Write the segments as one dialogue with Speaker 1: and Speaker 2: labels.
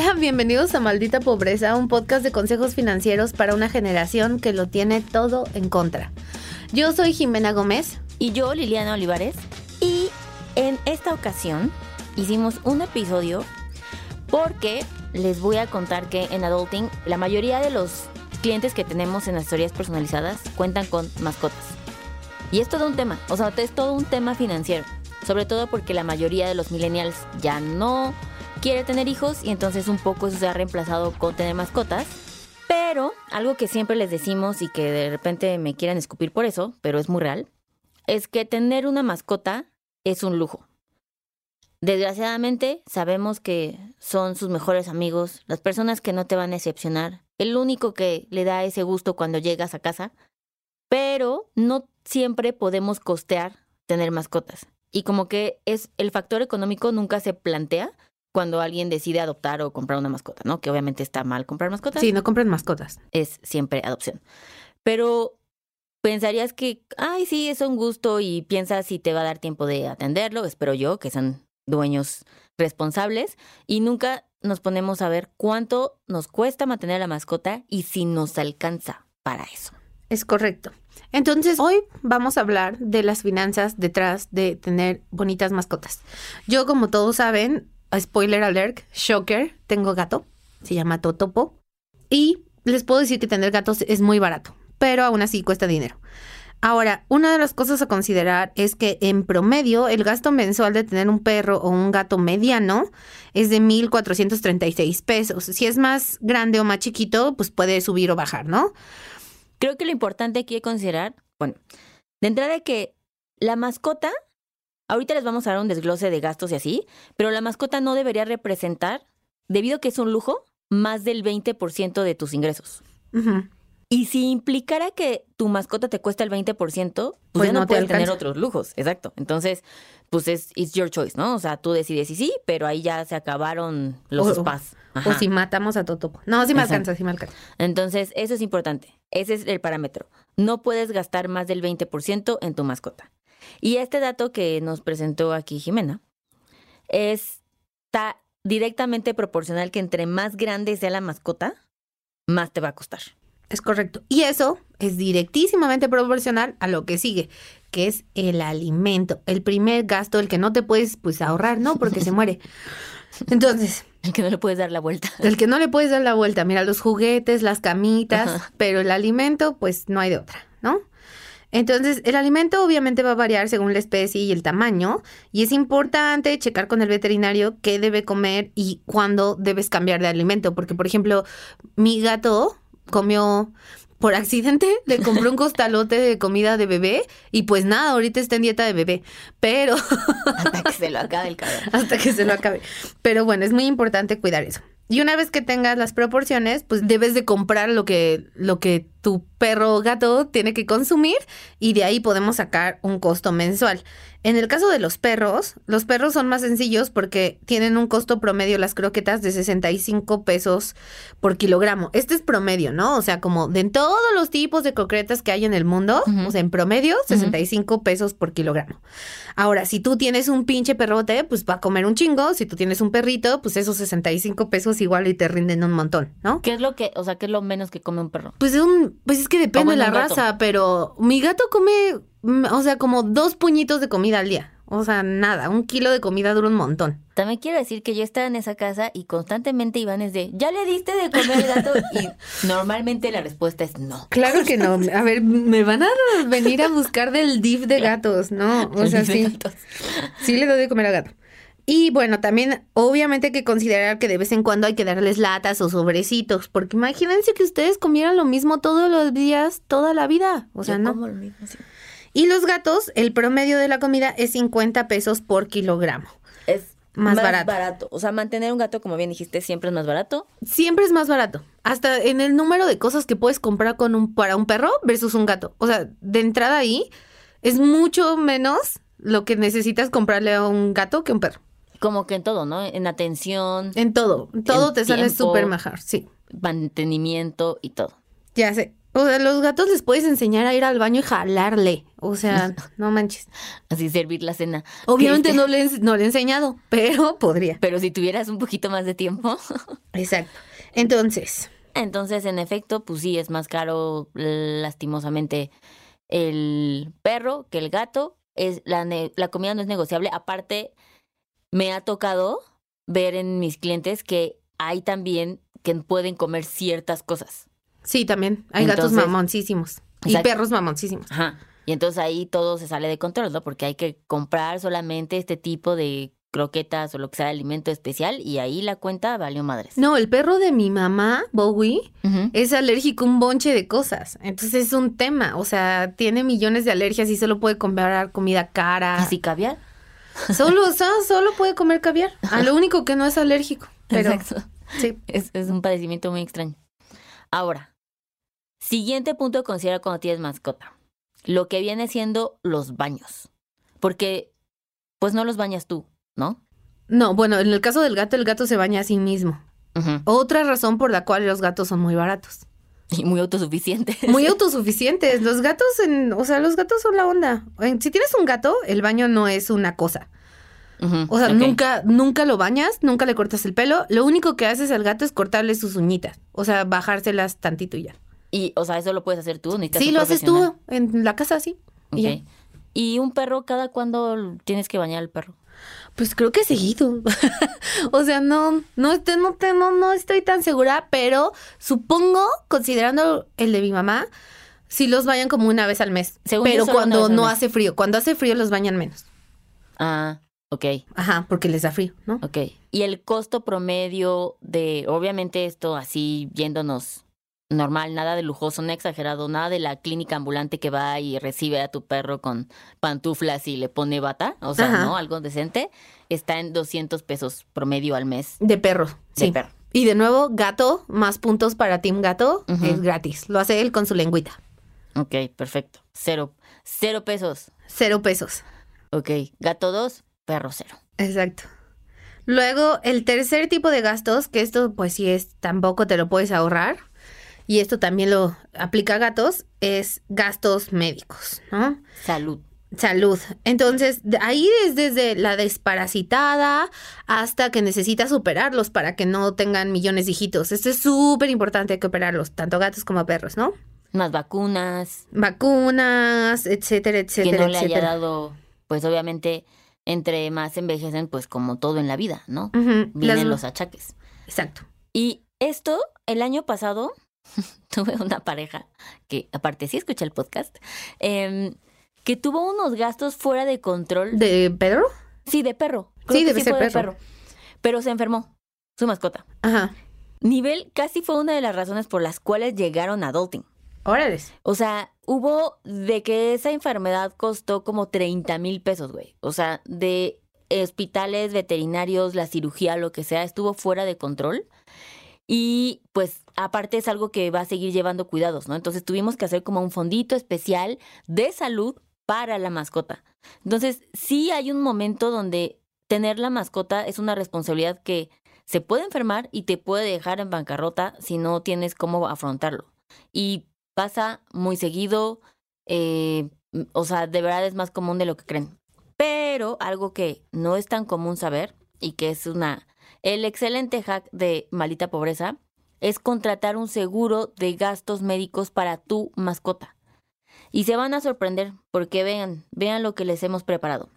Speaker 1: Hola, bienvenidos a Maldita Pobreza, un podcast de consejos financieros para una generación que lo tiene todo en contra. Yo soy Jimena Gómez.
Speaker 2: Y yo, Liliana Olivares. Y en esta ocasión hicimos un episodio porque les voy a contar que en Adulting la mayoría de los clientes que tenemos en las historias personalizadas cuentan con mascotas. Y es todo un tema, o sea, es todo un tema financiero. Sobre todo porque la mayoría de los millennials ya no quiere tener hijos y entonces un poco eso se ha reemplazado con tener mascotas. Pero algo que siempre les decimos y que de repente me quieran escupir por eso, pero es muy real, es que tener una mascota es un lujo. Desgraciadamente sabemos que son sus mejores amigos, las personas que no te van a decepcionar, el único que le da ese gusto cuando llegas a casa, pero no siempre podemos costear tener mascotas. Y como que es el factor económico nunca se plantea cuando alguien decide adoptar o comprar una mascota, ¿no? Que obviamente está mal comprar mascotas.
Speaker 1: Sí, no compren mascotas.
Speaker 2: Es siempre adopción. Pero pensarías que, ay, sí, es un gusto y piensas si te va a dar tiempo de atenderlo, espero yo, que son dueños responsables, y nunca nos ponemos a ver cuánto nos cuesta mantener a la mascota y si nos alcanza para eso.
Speaker 1: Es correcto. Entonces, hoy vamos a hablar de las finanzas detrás de tener bonitas mascotas. Yo, como todos saben, spoiler alert, shocker, tengo gato, se llama Totopo, y les puedo decir que tener gatos es muy barato, pero aún así cuesta dinero. Ahora, una de las cosas a considerar es que en promedio el gasto mensual de tener un perro o un gato mediano es de 1.436 pesos. Si es más grande o más chiquito, pues puede subir o bajar, ¿no?
Speaker 2: Creo que lo importante aquí es considerar, bueno, de entrada que la mascota, ahorita les vamos a dar un desglose de gastos y así, pero la mascota no debería representar, debido a que es un lujo, más del 20% de tus ingresos. Y si implicara que tu mascota te cuesta el 20%, pues, pues ya no, puedes tener otros lujos. Exacto. Entonces, pues es it's your choice, ¿no? O sea, tú decides y sí, pero ahí ya se acabaron los spas.
Speaker 1: O si matamos a Totopo. No, sí me alcanza, sí me alcanza.
Speaker 2: Entonces, eso es importante. Ese es el parámetro. No puedes gastar más del 20% en tu mascota. Y este dato que nos presentó aquí Jimena está directamente proporcional que entre más grande sea la mascota, más te va a costar.
Speaker 1: Es correcto. Y eso es directísimamente proporcional a lo que sigue, que es el alimento. El primer gasto, el que no te puedes pues ahorrar, ¿no? Porque se muere. Entonces.
Speaker 2: El que no le puedes dar la vuelta.
Speaker 1: El que no le puedes dar la vuelta. Mira, los juguetes, las camitas, pero el alimento, pues no hay de otra, ¿no? Entonces, el alimento obviamente va a variar según la especie y el tamaño, y es importante checar con el veterinario qué debe comer y cuándo debes cambiar de alimento, porque por ejemplo, mi gato comió por accidente, le compró un costalote de comida de bebé y pues nada, ahorita está en dieta de bebé, pero...
Speaker 2: Hasta que se lo acabe el cabrón.
Speaker 1: Hasta que se lo acabe. Pero bueno, es muy importante cuidar eso. Y una vez que tengas las proporciones, pues debes de comprar lo que, lo que tu perro o gato tiene que consumir y de ahí podemos sacar un costo mensual. En el caso de los perros, los perros son más sencillos porque tienen un costo promedio las croquetas de 65 pesos por kilogramo. Este es promedio, ¿no? O sea, como de todos los tipos de croquetas que hay en el mundo, o sea, en promedio, 65 pesos por kilogramo. Ahora, si tú tienes un pinche perrote, pues va a comer un chingo. Si tú tienes un perrito, pues esos 65 pesos igual y te rinden un montón, ¿no?
Speaker 2: ¿Qué es lo que, o sea, qué es lo menos que come un perro?
Speaker 1: Pues es un, pues es que depende de la raza, pero mi gato come Mm, o sea, como dos puñitos de comida al día. O sea, nada, un kilo de comida dura un montón.
Speaker 2: También quiero decir que yo estaba en esa casa y constantemente Iván es de, ¿ya le diste de comer al gato? Y normalmente la respuesta es no.
Speaker 1: Claro que no. A ver, me van a venir a buscar del DIF de gatos, ¿no? O sea, sí. Sí le doy de comer al gato. Y bueno, también obviamente hay que considerar que de vez en cuando hay que darles latas o sobrecitos, porque imagínense que ustedes comieran lo mismo todos los días, toda la vida. O sea, no. Como lo mismo, sí. Y los gatos, el promedio de la comida es 50 pesos por kilogramo.
Speaker 2: Es más, barato. O sea, mantener un gato, como bien dijiste, siempre es más barato.
Speaker 1: Siempre es más barato. Hasta en el número de cosas que puedes comprar con un, para un perro versus un gato. O sea, de entrada ahí es mucho menos lo que necesitas comprarle a un gato que a un perro.
Speaker 2: Como que en todo, ¿no? En atención.
Speaker 1: En todo. Todo te sale súper mejor, sí.
Speaker 2: Mantenimiento y todo.
Speaker 1: Ya sé. O sea, los gatos les puedes enseñar a ir al baño y jalarle. O sea, no manches.
Speaker 2: Así servir la cena.
Speaker 1: Obviamente no le, he- no le he enseñado, pero podría.
Speaker 2: Pero si tuvieras un poquito más de tiempo.
Speaker 1: Exacto. Entonces,
Speaker 2: Entonces, en efecto, pues sí, es más caro lastimosamente el perro que el gato. Es, la, la comida no es negociable. Aparte, me ha tocado ver en mis clientes que hay también que pueden comer ciertas cosas.
Speaker 1: sí, también hay gatos mamoncísimos y
Speaker 2: Exacto.
Speaker 1: perros mamoncísimos.
Speaker 2: Ajá. Y entonces ahí todo se sale de control, ¿no? Porque hay que comprar solamente este tipo de croquetas o lo que sea de alimento especial y ahí la cuenta valió madres.
Speaker 1: No, el perro de mi mamá, Bowie, es alérgico a un bonche de cosas. Entonces es un tema. O sea, tiene millones de alergias y solo puede comprar comida cara.
Speaker 2: ¿Así caviar?
Speaker 1: Solo, solo puede comer caviar. A lo único que no es alérgico. Pero
Speaker 2: Exacto.
Speaker 1: sí.
Speaker 2: Es, es un padecimiento muy extraño. Ahora, siguiente punto a considerar cuando tienes mascota. Lo que viene siendo los baños. Porque, pues no los bañas tú, ¿no?
Speaker 1: No, bueno, en el caso del gato, el gato se baña a sí mismo. Otra razón por la cual los gatos son muy baratos.
Speaker 2: Y muy autosuficiente.
Speaker 1: Muy autosuficientes. Los gatos, en, o sea, los gatos son la onda. En- Si tienes un gato, el baño no es una cosa. O sea, nunca, nunca lo bañas, nunca le cortas el pelo. Lo único que haces al gato es cortarle sus uñitas. O sea, bajárselas tantito y ya.
Speaker 2: Y, o sea, eso lo puedes hacer tú.
Speaker 1: Sí, lo haces tú en la casa, sí. Y ya.
Speaker 2: ¿Y un perro cada cuándo tienes que bañar al perro?
Speaker 1: Pues creo que seguido. o sea, no, no, no, no, no estoy tan segura, pero supongo, considerando el de mi mamá, si los bañan como una vez al mes.
Speaker 2: Según
Speaker 1: pero cuando no hace frío, cuando hace frío los bañan menos.
Speaker 2: Ah, ok,
Speaker 1: Ajá, porque les da frío, ¿no?
Speaker 2: ok. ¿Y el costo promedio de, obviamente esto así yéndonos normal, nada de lujoso, no exagerado, nada de la clínica ambulante que va y recibe a tu perro con pantuflas y le pone bata, o sea,
Speaker 1: Ajá.
Speaker 2: ¿no? Algo decente, está en 200 pesos promedio al mes
Speaker 1: De perro,
Speaker 2: de
Speaker 1: sí.
Speaker 2: perro.
Speaker 1: Y de nuevo, gato, más puntos para Team Gato, es gratis. Lo hace él con su lengüita.
Speaker 2: Ok, perfecto. Cero, cero pesos.
Speaker 1: Cero pesos.
Speaker 2: Ok, gato dos, perro cero.
Speaker 1: Exacto. Luego, el tercer tipo de gastos, que esto pues sí es, tampoco te lo puedes ahorrar, y esto también lo aplica a gatos, es gastos médicos, ¿no?
Speaker 2: Salud.
Speaker 1: Salud. Entonces, ahí es desde la desparasitada hasta que necesitas operarlos para que no tengan millones de hijitos. Esto es súper importante, hay que operarlos, tanto gatos como perros, ¿no?
Speaker 2: Más vacunas,
Speaker 1: Vacunas, etcétera,
Speaker 2: que
Speaker 1: etcétera,
Speaker 2: no le haya dado, pues obviamente, entre más envejecen, pues como todo en la vida, ¿no? Vienen
Speaker 1: las-
Speaker 2: los achaques.
Speaker 1: Exacto.
Speaker 2: Y esto, el año pasado, tuve una pareja que, aparte sí escuché el podcast, em, que tuvo unos gastos fuera de control.
Speaker 1: ¿De Pedro?
Speaker 2: sí, de perro.
Speaker 1: Sí, ser
Speaker 2: de
Speaker 1: perro.
Speaker 2: Pero se enfermó, su mascota.
Speaker 1: Ajá.
Speaker 2: Nivel casi fue una de las razones por las cuales llegaron a adulting.
Speaker 1: Órale.
Speaker 2: O sea, hubo de que esa enfermedad costó como 30 mil pesos, güey. O sea, de hospitales, veterinarios, la cirugía, lo que sea, estuvo fuera de control. Y pues aparte es algo que va a seguir llevando cuidados, ¿no? Entonces tuvimos que hacer como un fondito especial de salud para la mascota. Entonces sí hay un momento donde tener la mascota es una responsabilidad que se puede enfermar y te puede dejar en bancarrota si no tienes cómo afrontarlo. Y pasa muy seguido, eh, o sea, de verdad es más común de lo que creen. Pero algo que no es tan común saber y que es una el excelente hack de Malita Pobreza es contratar un seguro de gastos médicos para tu mascota. Y se van a sorprender porque vean, vean lo que les hemos preparado.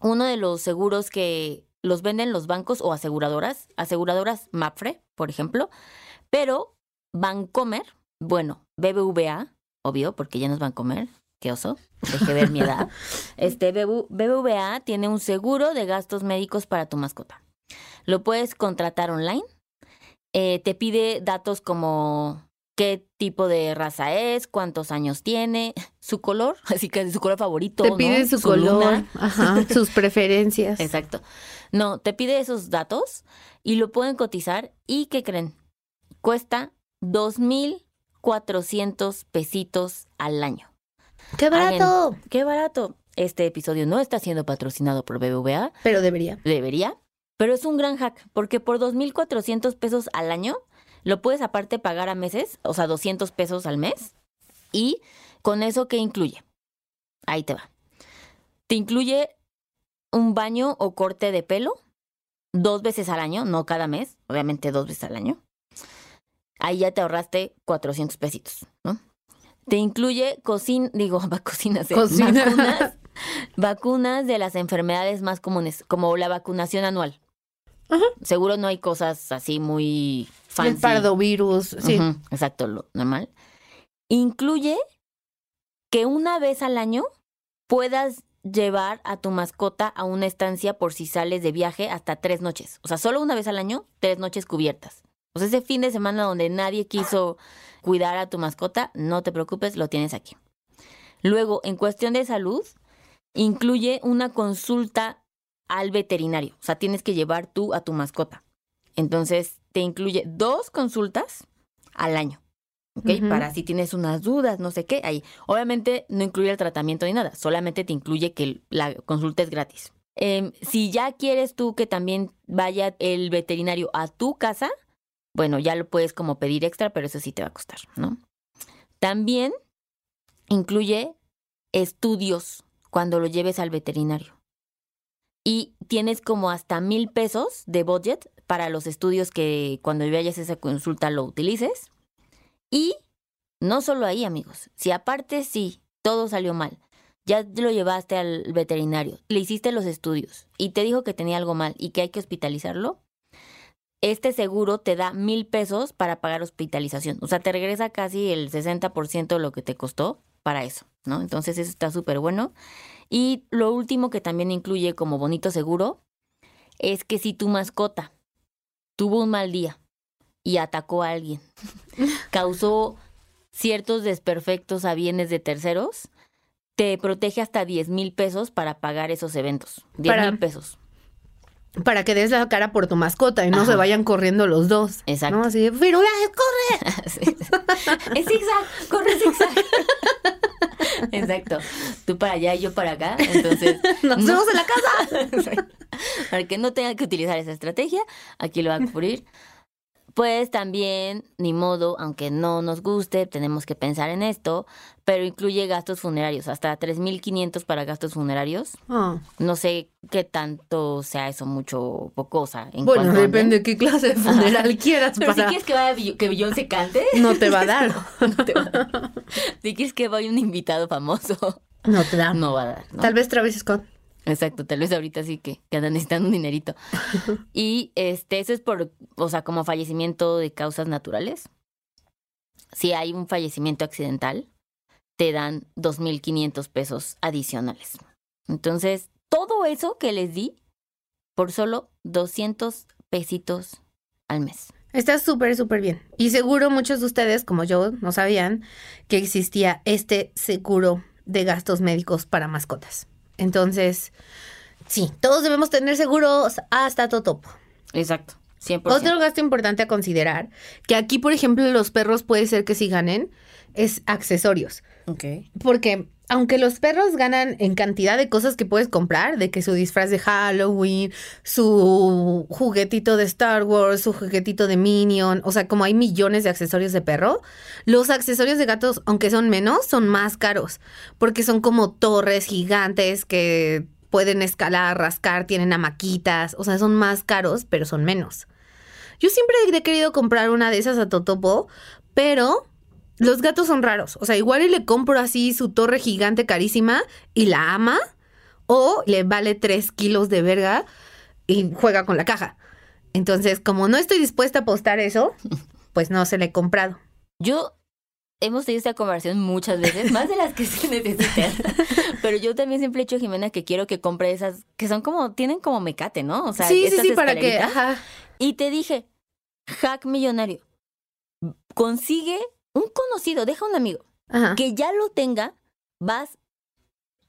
Speaker 2: Uno de los seguros que los venden los bancos o aseguradoras, aseguradoras Mapfre, por ejemplo, pero Bancomer, bueno, BBVA, obvio, porque ya no es Bancomer, qué oso, dejé ver mi edad. Este BB BBVA tiene un seguro de gastos médicos para tu mascota. Lo puedes contratar online. Eh, te pide datos como qué tipo de raza es, cuántos años tiene, su color, así que su color favorito.
Speaker 1: Te
Speaker 2: ¿no?
Speaker 1: pide su, color, ajá, sus preferencias.
Speaker 2: Exacto. No, te pide esos datos y lo pueden cotizar. ¿Y qué creen? Cuesta 2,400 pesitos al año.
Speaker 1: ¡Qué barato!
Speaker 2: Qué barato. Este episodio no está siendo patrocinado por BBVA,
Speaker 1: Pero debería.
Speaker 2: debería, pero es un gran hack porque por 2,400 pesos al año Lo puedes aparte pagar a meses, o sea, 200 pesos al mes. Y con eso, ¿qué incluye? Ahí te va. Te incluye un baño o corte de pelo dos veces al año, no cada mes, obviamente dos veces al año. Ahí ya te ahorraste 400 pesitos, ¿no? Te incluye cocina, digo, cocinas, eh,
Speaker 1: Cocina.
Speaker 2: vacunas, vacunas de las enfermedades más comunes, como la vacunación anual.
Speaker 1: Ajá.
Speaker 2: Seguro no hay cosas así muy fancy.
Speaker 1: El pardovirus, sí.
Speaker 2: Exacto, lo normal. Incluye que una vez al año puedas llevar a tu mascota a una estancia por si sales de viaje hasta tres noches. O sea, solo una vez al año, tres noches cubiertas. O sea, ese fin de semana donde nadie quiso cuidar a tu mascota, no te preocupes, lo tienes aquí. Luego, en cuestión de salud, incluye una consulta al veterinario. O sea, tienes que llevar tú a tu mascota. Entonces, te incluye dos consultas al año. ¿Ok? Para si tienes unas dudas, no sé qué, ahí. Obviamente no incluye el tratamiento ni nada, solamente te incluye que la consulta es gratis. Em, si ya quieres tú que también vaya el veterinario a tu casa, bueno, ya lo puedes como pedir extra, pero eso sí te va a costar, ¿no? También incluye estudios cuando lo lleves al veterinario. Y tienes como hasta mil pesos de budget para los estudios que cuando vayas a esa consulta lo utilices. Y no solo ahí, amigos. Si aparte sí, todo salió mal, ya lo llevaste al veterinario, le hiciste los estudios y te dijo que tenía algo mal y que hay que hospitalizarlo, este seguro te da mil pesos para pagar hospitalización. O sea, te regresa casi el 60% de lo que te costó para eso, ¿no? Entonces eso está súper bueno. Y lo último que también incluye como bonito seguro es que si tu mascota tuvo un mal día y atacó a alguien, causó ciertos desperfectos a bienes de terceros, te protege hasta 10 mil pesos para pagar esos eventos. 10
Speaker 1: Para-
Speaker 2: mil pesos.
Speaker 1: Para que des la cara por tu mascota y no
Speaker 2: Ajá.
Speaker 1: se vayan corriendo los dos.
Speaker 2: Exacto.
Speaker 1: ¿no? Así de, pero ya, corre.
Speaker 2: Sí. Es zigzag, corre zigzag. Exacto. Tú para allá y yo para acá. Entonces,
Speaker 1: Nos
Speaker 2: no-
Speaker 1: vemos en la casa.
Speaker 2: Para que no tenga que utilizar esa estrategia, aquí lo va a cubrir. Pues también, ni modo, aunque no nos guste, tenemos que pensar en esto, pero incluye gastos funerarios, hasta 3.500 para gastos funerarios.
Speaker 1: Ah,
Speaker 2: No sé qué tanto sea eso, mucho o poco, o sea, en
Speaker 1: bueno, depende de qué clase de funeral quieras
Speaker 2: Pero si quieres que vaya Bill- que Beyoncé cante,
Speaker 1: No te va a dar.
Speaker 2: no te va a dar. Si quieres que vaya un invitado famoso,
Speaker 1: No te da.
Speaker 2: no va a dar. ¿no?
Speaker 1: Tal vez Travis Scott.
Speaker 2: Exacto, tal vez ahorita sí que, que andan necesitando un dinerito. Y este, eso es por, o sea, como fallecimiento de causas naturales. Si hay un fallecimiento accidental, te dan 2.500 pesos adicionales. Entonces, todo eso que les di por solo 200 pesitos al mes.
Speaker 1: Está súper, súper bien. Y seguro muchos de ustedes, como yo, no sabían que existía este seguro de gastos médicos para mascotas. Entonces, sí, todos debemos tener seguros hasta Totopo.
Speaker 2: Exacto, 100%.
Speaker 1: Otro gasto importante a considerar, que aquí, por ejemplo, los perros puede ser que sí ganen, es accesorios.
Speaker 2: Ok.
Speaker 1: Porque aunque los perros ganan en cantidad de cosas que puedes comprar, de que su disfraz de Halloween, su juguetito de Star Wars, su juguetito de Minion, o sea, como hay millones de accesorios de perro, los accesorios de gatos, aunque son menos, son más caros, porque son como torres gigantes que pueden escalar, rascar, tienen hamaquitas, o sea, son más caros, pero son menos. Yo siempre he querido comprar una de esas a Totopo, pero los gatos son raros. O sea, igual y le compro así su torre gigante carísima y la ama, o le vale tres kilos de verga y juega con la caja. Entonces, como no estoy dispuesta a apostar eso, pues no se le he comprado.
Speaker 2: Yo hemos tenido esta conversación muchas veces, más de las que se necesitan. Pero yo también siempre he dicho a Jimena que quiero que compre esas que son como, tienen como mecate, ¿no? O sea,
Speaker 1: sí, sí,
Speaker 2: estas
Speaker 1: sí, para que... Ajá.
Speaker 2: Y te dije, hack millonario, consigue un conocido, deja un amigo,
Speaker 1: Ajá.
Speaker 2: que ya lo tenga, vas,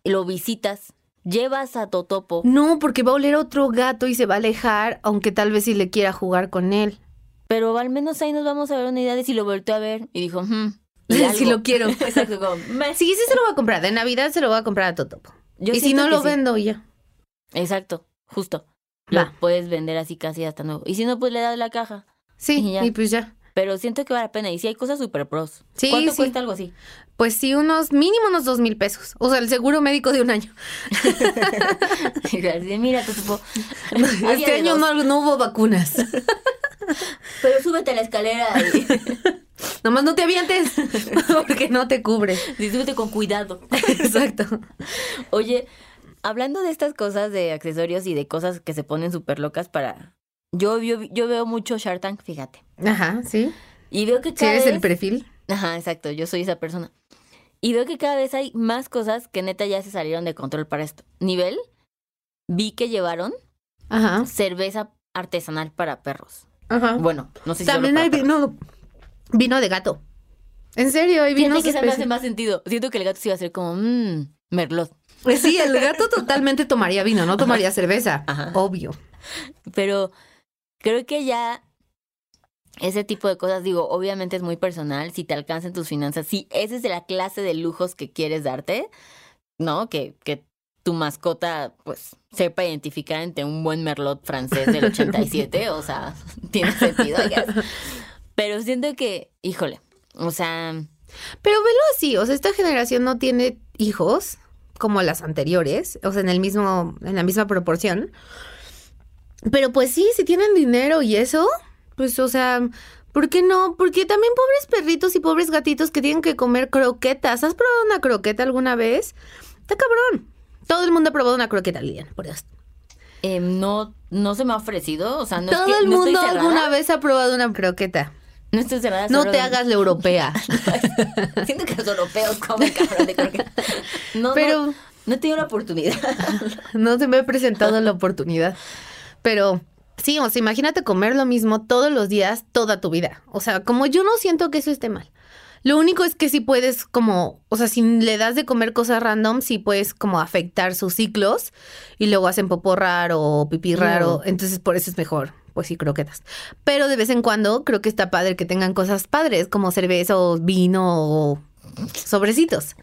Speaker 2: lo visitas, llevas a Totopo.
Speaker 1: No, porque va a oler otro gato y se va a alejar, aunque tal vez sí le quiera jugar con él.
Speaker 2: Pero al menos ahí nos vamos a ver una idea de si lo volteó a ver. Y dijo, hmm. y
Speaker 1: Si lo quiero.
Speaker 2: Exacto, como.
Speaker 1: Sí, sí se lo voy a comprar. De Navidad se lo voy a comprar a Totopo.
Speaker 2: Yo
Speaker 1: y si no lo
Speaker 2: sí.
Speaker 1: vendo ya.
Speaker 2: Exacto, justo.
Speaker 1: Va.
Speaker 2: Lo puedes vender así casi hasta nuevo. Y si no, pues le das la caja.
Speaker 1: Sí,
Speaker 2: Y ya.
Speaker 1: y pues ya.
Speaker 2: Pero siento que vale la pena. Y si hay cosas súper pros.
Speaker 1: Sí,
Speaker 2: ¿Cuánto
Speaker 1: sí.
Speaker 2: cuesta algo así?
Speaker 1: Pues sí, unos mínimo unos dos mil pesos. O sea, el seguro médico de un año.
Speaker 2: Mira, te supo.
Speaker 1: Este año no, no hubo vacunas.
Speaker 2: Pero súbete a la escalera y,
Speaker 1: Nomás no te avientes porque no te cubre.
Speaker 2: y súbete con cuidado.
Speaker 1: Exacto.
Speaker 2: Oye, hablando de estas cosas de accesorios y de cosas que se ponen súper locas para... Yo, yo, yo veo mucho Shark Tank, fíjate.
Speaker 1: Ajá, sí.
Speaker 2: Y veo que cada
Speaker 1: eres el perfil.
Speaker 2: Ajá, exacto, yo soy esa persona. Y veo que cada vez hay más cosas que neta ya se salieron de control para esto. Nivel, vi que llevaron
Speaker 1: Ajá.
Speaker 2: cerveza artesanal para perros.
Speaker 1: Ajá.
Speaker 2: Bueno, no sé si
Speaker 1: También hay vino, vino de gato. En serio, hay vinos
Speaker 2: que esa me hace más sentido. Siento que el gato sí iba a ser como, mmm, merlot.
Speaker 1: Pues sí, el gato totalmente tomaría vino, no tomaría cerveza.
Speaker 2: Ajá.
Speaker 1: Obvio.
Speaker 2: Pero creo que ya ese tipo de cosas, digo, obviamente es muy personal, si te alcanzan tus finanzas, si esa es de la clase de lujos que quieres darte, ¿no? Que, que tu mascota, pues, sepa identificar entre un buen merlot francés del 87, o sea, tiene sentido, guess. Pero siento que, híjole, o sea,
Speaker 1: Pero velo así, o sea, esta generación no tiene hijos como las anteriores, o sea, en el mismo, en la misma proporción. Pero pues sí, si tienen dinero y eso, pues, o sea, ¿por qué no? Porque también pobres perritos y pobres gatitos que tienen que comer croquetas. ¿Has probado una croqueta alguna vez? Está cabrón. Todo el mundo ha probado una croqueta, Lilian, por eso.
Speaker 2: eh, no, no se me ha ofrecido, o sea, no
Speaker 1: Todo
Speaker 2: es que
Speaker 1: el
Speaker 2: no
Speaker 1: mundo
Speaker 2: estoy
Speaker 1: alguna vez ha probado una croqueta.
Speaker 2: no estoy cerrada.
Speaker 1: No te
Speaker 2: de-
Speaker 1: hagas la europea.
Speaker 2: Siento que los europeos comen cabrón de croqueta. No,
Speaker 1: Pero-
Speaker 2: no, no he tenido la oportunidad.
Speaker 1: No se me ha presentado la oportunidad. Pero sí, o sea, imagínate comer lo mismo todos los días, toda tu vida. O sea, como yo no siento que eso esté mal. Lo único es que sí puedes como, o sea, si le das de comer cosas random, sí puedes como afectar sus ciclos y luego hacen popó raro o pipí raro. Entonces por eso es mejor, pues sí, croquetas. Pero de vez en cuando creo que está padre que tengan cosas padres como cerveza o vino o sobrecitos.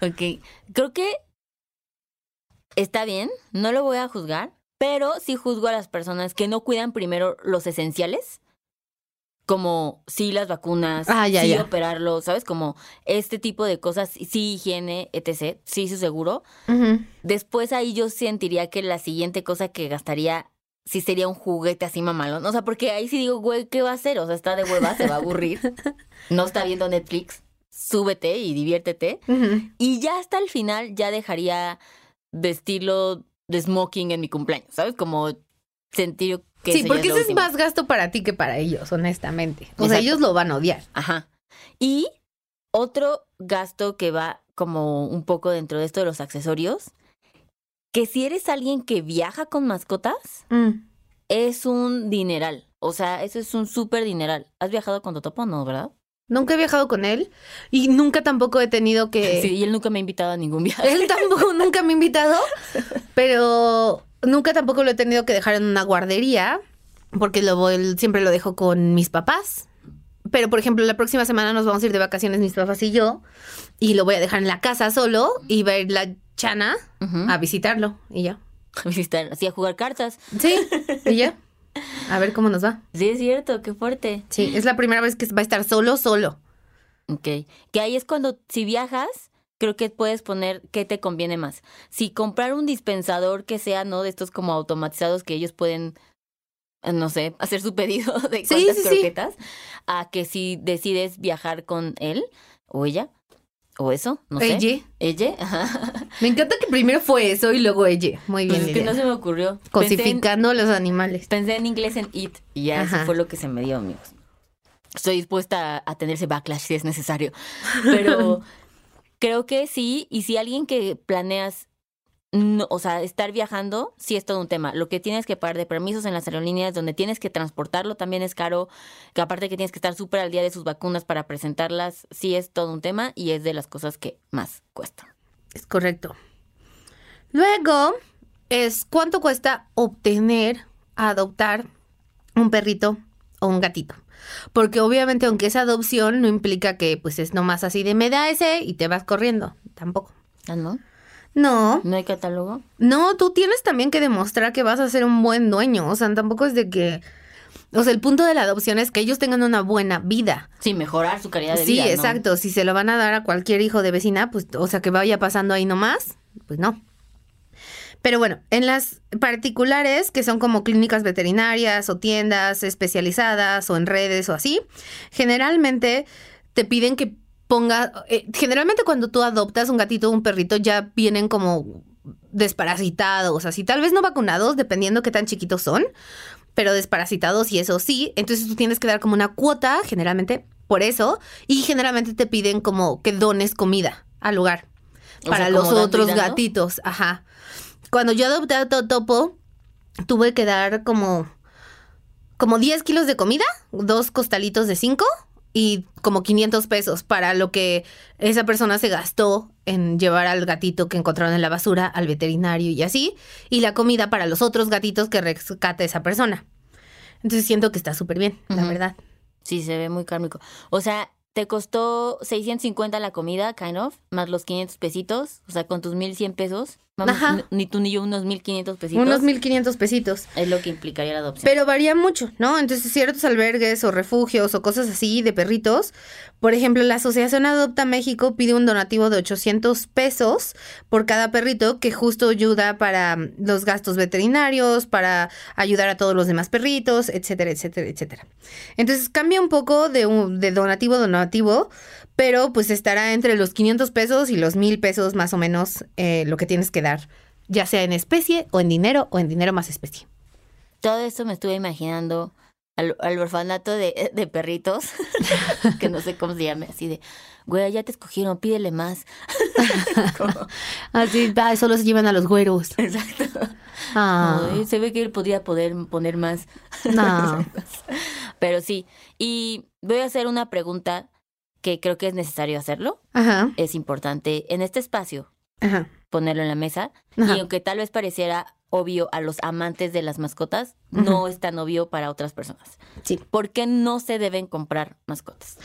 Speaker 2: ok, creo que está bien, no lo voy a juzgar, pero sí juzgo a las personas que no cuidan primero los esenciales. Como sí las vacunas,
Speaker 1: Ah, ya,
Speaker 2: sí
Speaker 1: ya.
Speaker 2: operarlo, ¿sabes? Como este tipo de cosas, sí higiene, etc., sí su seguro. Después ahí yo sentiría que la siguiente cosa que gastaría sí sería un juguete así mamalón. O sea, porque ahí sí digo, güey, ¿qué va a hacer? O sea, está de hueva, se va a aburrir. No está viendo Netflix. Súbete y diviértete. Y ya hasta el final ya dejaría vestirlo de smoking en mi cumpleaños, ¿sabes? Como sentir que
Speaker 1: Sí, porque ese es
Speaker 2: último.
Speaker 1: más gasto para ti que para ellos, honestamente. O sea, ellos lo van a odiar.
Speaker 2: Ajá. Y otro gasto que va como un poco dentro de esto de los accesorios, que si eres alguien que viaja con mascotas,
Speaker 1: Mm.
Speaker 2: es un dineral. O sea, eso es un súper dineral. ¿Has viajado con Totopo? No, ¿verdad?
Speaker 1: Nunca he viajado con él y nunca tampoco he tenido que...
Speaker 2: Sí, y él nunca me ha invitado a ningún viaje.
Speaker 1: Él tampoco nunca me ha invitado, pero nunca tampoco lo he tenido que dejar en una guardería, porque lo voy- siempre lo dejo con mis papás. Pero, por ejemplo, la próxima semana nos vamos a ir de vacaciones mis papás y yo, y lo voy a dejar en la casa solo, y va a ir la chana a visitarlo, y ya.
Speaker 2: A visitar, así a jugar cartas.
Speaker 1: Sí, y ya. A ver cómo nos va.
Speaker 2: Sí, es cierto, qué fuerte.
Speaker 1: Sí, es la primera vez que va a estar solo, solo.
Speaker 2: Ok. Que ahí es cuando, si viajas, creo que puedes poner qué te conviene más. Si comprar un dispensador que sea, ¿no? De estos como automatizados que ellos pueden, eh, no sé, hacer su pedido de cuántas
Speaker 1: sí, sí.
Speaker 2: croquetas, a que si decides viajar con él o ella, o eso, no sé.
Speaker 1: Ella.
Speaker 2: Ella, ajá.
Speaker 1: Me encanta que primero fue eso y luego ella. Muy
Speaker 2: Pues
Speaker 1: bien,
Speaker 2: es que no se me ocurrió. En,
Speaker 1: Cosificando los animales.
Speaker 2: pensé en inglés en it y ya
Speaker 1: Ajá.
Speaker 2: eso fue lo que se me dio, amigos. Estoy dispuesta a, a tener ese backlash si es necesario. Pero creo que sí, y si alguien que planeas, no, o sea, estar viajando, sí es todo un tema. Lo que tienes que pagar de permisos en las aerolíneas, donde tienes que transportarlo también es caro, que aparte que tienes que estar súper al día de sus vacunas para presentarlas, sí es todo un tema y es de las cosas que más cuestan.
Speaker 1: Es correcto. Luego es cuánto cuesta obtener, adoptar un perrito o un gatito. Porque obviamente aunque es adopción no implica que pues es nomás así de me da ese y te vas corriendo. Tampoco.
Speaker 2: ¿Ah, no?
Speaker 1: No,
Speaker 2: ¿No hay catálogo?
Speaker 1: no, tú tienes también que demostrar que vas a ser un buen dueño. O sea, tampoco es de que O sea, el punto de la adopción es que ellos tengan una buena vida.
Speaker 2: Sí, mejorar su calidad de
Speaker 1: sí,
Speaker 2: vida. ¿no?
Speaker 1: exacto. Si se lo van a dar a cualquier hijo de vecina, pues, o sea, que vaya pasando ahí nomás, pues no. Pero bueno, en las particulares, que son como clínicas veterinarias o tiendas especializadas o en redes o así, generalmente te piden que ponga, eh, generalmente cuando tú adoptas un gatito o un perrito ya vienen como desparasitados, así. Tal vez no vacunados, dependiendo qué tan chiquitos son, pero desparasitados y eso sí, entonces tú tienes que dar como una cuota, generalmente por eso, y generalmente te piden como que dones comida al lugar
Speaker 2: O
Speaker 1: para
Speaker 2: sea,
Speaker 1: los otros gatitos, ajá. Cuando yo adopté a Totopo, tuve que dar como, como 10 kilos de comida, dos costalitos de 5 y como 500 pesos para lo que esa persona se gastó en llevar al gatito que encontraron en la basura al veterinario y así, y la comida para los otros gatitos que rescata esa persona. Entonces siento que está súper bien, la verdad.
Speaker 2: Sí, se ve muy kármico. O sea, te costó 650 la comida, kind of, más los 500 pesitos, o sea, con tus 1100 pesos. Vamos,
Speaker 1: Ajá.
Speaker 2: ni tú ni yo unos 1500 pesitos.
Speaker 1: Unos 1500 pesitos.
Speaker 2: Es lo que implicaría la adopción.
Speaker 1: Pero varía mucho, ¿no? Entonces, ciertos albergues o refugios o cosas así de perritos. Por ejemplo, la Asociación Adopta México pide un donativo de 800 pesos por cada perrito que justo ayuda para mm, los gastos veterinarios, para ayudar a todos los demás perritos, etcétera, etcétera, etcétera. Entonces, cambia un poco de, un- de donativo a donativo, pero pues estará entre los 500 pesos y los 1000 pesos más o menos eh, lo que tienes que dar, ya sea en especie o en dinero o en dinero más especie.
Speaker 2: Todo esto me estuve imaginando al, al orfanato de, de perritos, que no sé cómo se llame, así de, güey, ya te escogieron, pídele más.
Speaker 1: Así, ay, solo se llevan a los güeros.
Speaker 2: exacto.
Speaker 1: Ah,
Speaker 2: se ve que él podría poder poner más.
Speaker 1: no.
Speaker 2: Pero sí, y voy a hacer una pregunta que creo que es necesario hacerlo.
Speaker 1: Ajá,
Speaker 2: Es importante en este espacio
Speaker 1: ajá,
Speaker 2: ponerlo en la mesa.
Speaker 1: ajá.
Speaker 2: Y aunque tal vez pareciera obvio a los amantes de las mascotas, no es tan obvio para otras personas.
Speaker 1: Sí.
Speaker 2: ¿Por qué no se deben comprar mascotas?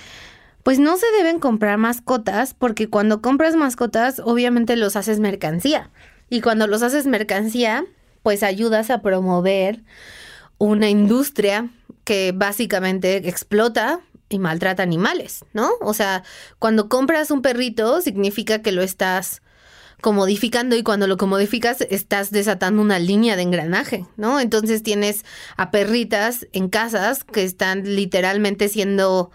Speaker 1: Pues no se deben comprar mascotas porque cuando compras mascotas, obviamente los haces mercancía. Y cuando los haces mercancía, pues ayudas a promover una industria que básicamente explota y maltrata animales, ¿no? O sea, cuando compras un perrito, significa que lo estás comodificando y cuando lo comodificas estás desatando una línea de engranaje, ¿no? Entonces tienes a perritas en casas que están literalmente siendo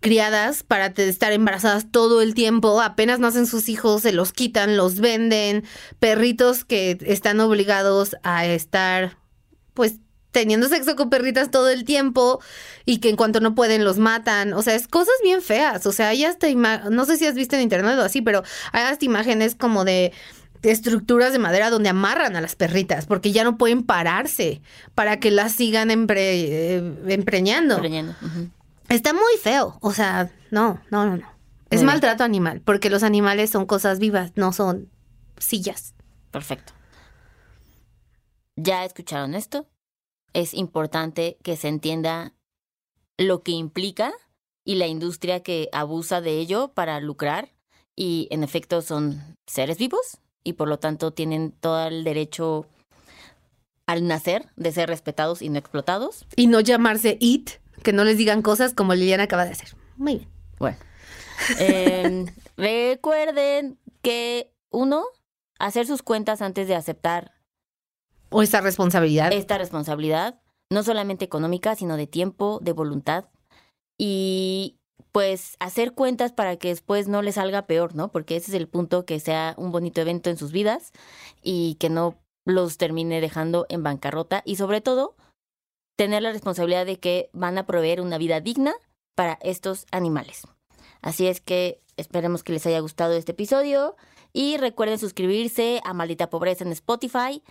Speaker 1: criadas para estar embarazadas todo el tiempo, apenas nacen sus hijos, se los quitan, los venden, perritos que están obligados a estar pues teniendo sexo con perritas todo el tiempo y que en cuanto no pueden los matan, o sea, es cosas bien feas, o sea, hay hasta no sé si has visto en internet o así, pero hay hasta imágenes como de estructuras de madera donde amarran a las perritas porque ya no pueden pararse para que las sigan empre- eh, empreñando.
Speaker 2: Preñando. Ujú.
Speaker 1: Está muy feo. O sea, no, no, no, no. Es
Speaker 2: Muy bien.
Speaker 1: maltrato animal, porque los animales son cosas vivas, no son sillas.
Speaker 2: Perfecto. ¿Ya escucharon esto? Es importante que se entienda lo que implica y la industria que abusa de ello para lucrar y en efecto son seres vivos y por lo tanto tienen todo el derecho al nacer de ser respetados y no explotados.
Speaker 1: Y no llamarse it, que no les digan cosas como Liliana acaba de hacer. Muy bien.
Speaker 2: Bueno, eh, recuerden que uno, hacer sus cuentas antes de aceptar
Speaker 1: O esa responsabilidad.
Speaker 2: esta responsabilidad, no solamente económica, sino de tiempo, de voluntad. Y pues hacer cuentas para que después no les salga peor, ¿no? Porque ese es el punto, que sea un bonito evento en sus vidas y que no los termine dejando en bancarrota. Y sobre todo, tener la responsabilidad de que van a proveer una vida digna para estos animales. Así es que esperemos que les haya gustado este episodio y recuerden suscribirse a Maldita Pobreza en Spotify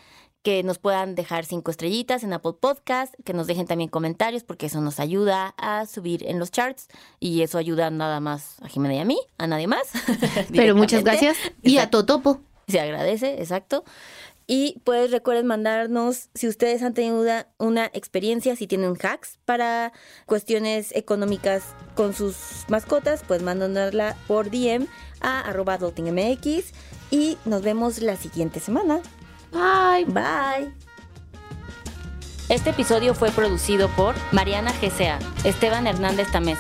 Speaker 2: que nos puedan dejar cinco estrellitas en Apple Podcast, que nos dejen también comentarios, porque eso nos ayuda a subir en los charts y eso ayuda nada más a Jimena y a mí, a nadie más.
Speaker 1: Pero muchas gracias. Y a
Speaker 2: Exacto.
Speaker 1: Totopo.
Speaker 2: Se agradece, exacto. Y pues recuerden mandarnos, si ustedes han tenido una, una experiencia, si tienen hacks para cuestiones económicas con sus mascotas, pues mándanosla por DM a arroba y nos vemos la siguiente semana.
Speaker 1: Bye.
Speaker 2: Bye. Este episodio fue producido por Mariana GCA, Esteban Hernández Tamés,